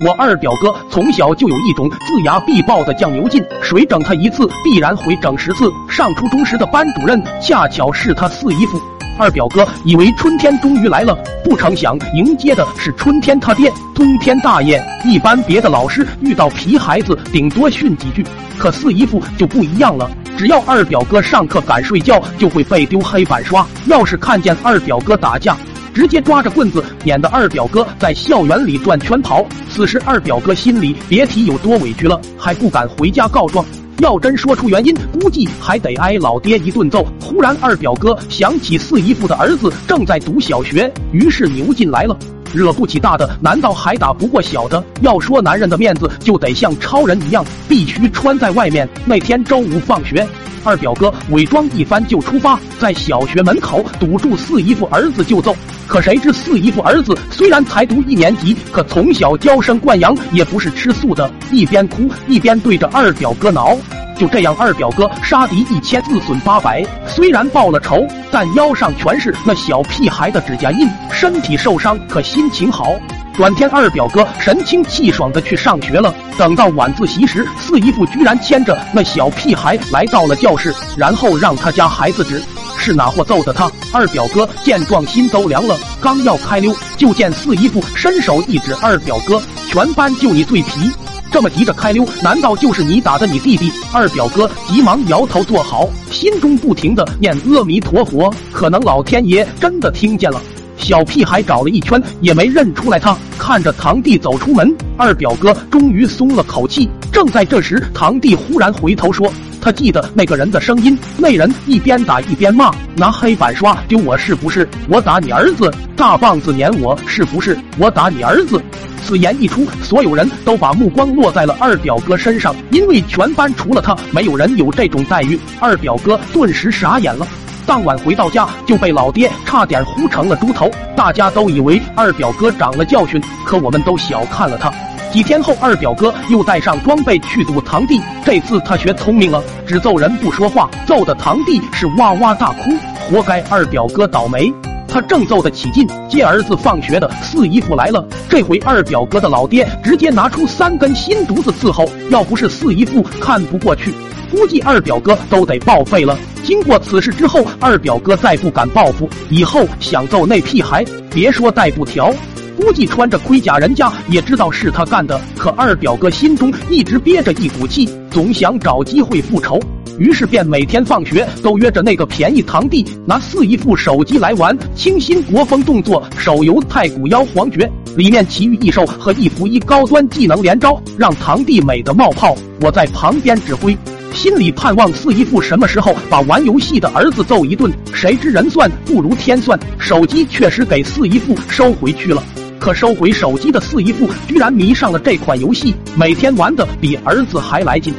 我二表哥从小就有一种眦牙必报的酱牛劲，谁整他一次，必然会整十次。上初中时的班主任恰巧是他四姨夫。二表哥以为春天终于来了，不成想迎接的是春天他爹冬天大爷。一般别的老师遇到皮孩子，顶多训几句，可四姨夫就不一样了。只要二表哥上课敢睡觉，就会被丢黑板刷。要是看见二表哥打架，直接抓着棍子撵得二表哥在校园里转圈跑。此时二表哥心里别提有多委屈了，还不敢回家告状。要真说出原因，估计还得挨老爹一顿揍。忽然二表哥想起四姨夫的儿子正在读小学，于是牛进来了。惹不起大的，难道还打不过小的？要说男人的面子，就得像超人一样，必须穿在外面。那天周五放学。二表哥伪装一番就出发，在小学门口堵住四姨夫儿子就揍。可谁知四姨夫儿子虽然才读一年级，可从小娇生惯养，也不是吃素的，一边哭一边对着二表哥挠。就这样，二表哥杀敌一千，自损八百。虽然报了仇，但腰上全是那小屁孩的指甲印，身体受伤，可心情好。转天，二表哥神清气爽的去上学了。等到晚自习时，四姨夫居然牵着那小屁孩来到了教室，然后让他家孩子指是哪货揍的他。二表哥见状心都凉了，刚要开溜，就见四姨夫伸手一指二表哥：“全班就你最皮，这么急着开溜，难道就是你打的你弟弟？”二表哥急忙摇头坐好，心中不停的念阿弥陀佛，可能老天爷真的听见了。小屁孩找了一圈也没认出来他，看着堂弟走出门，二表哥终于松了口气。正在这时，堂弟忽然回头说：“他记得那个人的声音，那人一边打一边骂，拿黑板刷丢我是不是？我打你儿子，大棒子撵我是不是？我打你儿子。”此言一出，所有人都把目光落在了二表哥身上，因为全班除了他，没有人有这种待遇。二表哥顿时傻眼了。当晚回到家就被老爹差点呼成了猪头，大家都以为二表哥长了教训，可我们都小看了他。几天后，二表哥又带上装备去堵堂弟，这次他学聪明了，只揍人不说话，揍的堂弟是哇哇大哭，活该二表哥倒霉。他正揍得起劲，接儿子放学的四姨夫来了，这回二表哥的老爹直接拿出三根新竹子伺候，要不是四姨夫看不过去。估计二表哥都得报废了。经过此事之后，二表哥再不敢报复，以后想揍那屁孩，别说带布条，估计穿着盔甲，人家也知道是他干的。可二表哥心中一直憋着一股气，总想找机会复仇，于是便每天放学都约着那个便宜堂弟拿四姨副手机来玩清新国风动作手游《太古妖皇诀》，里面奇遇异兽和一服一高端技能连招，让堂弟美得冒泡。我在旁边指挥。心里盼望四姨父什么时候把玩游戏的儿子揍一顿，谁知人算不如天算，手机确实给四姨父收回去了。可收回手机的四姨父居然迷上了这款游戏，每天玩的比儿子还来劲。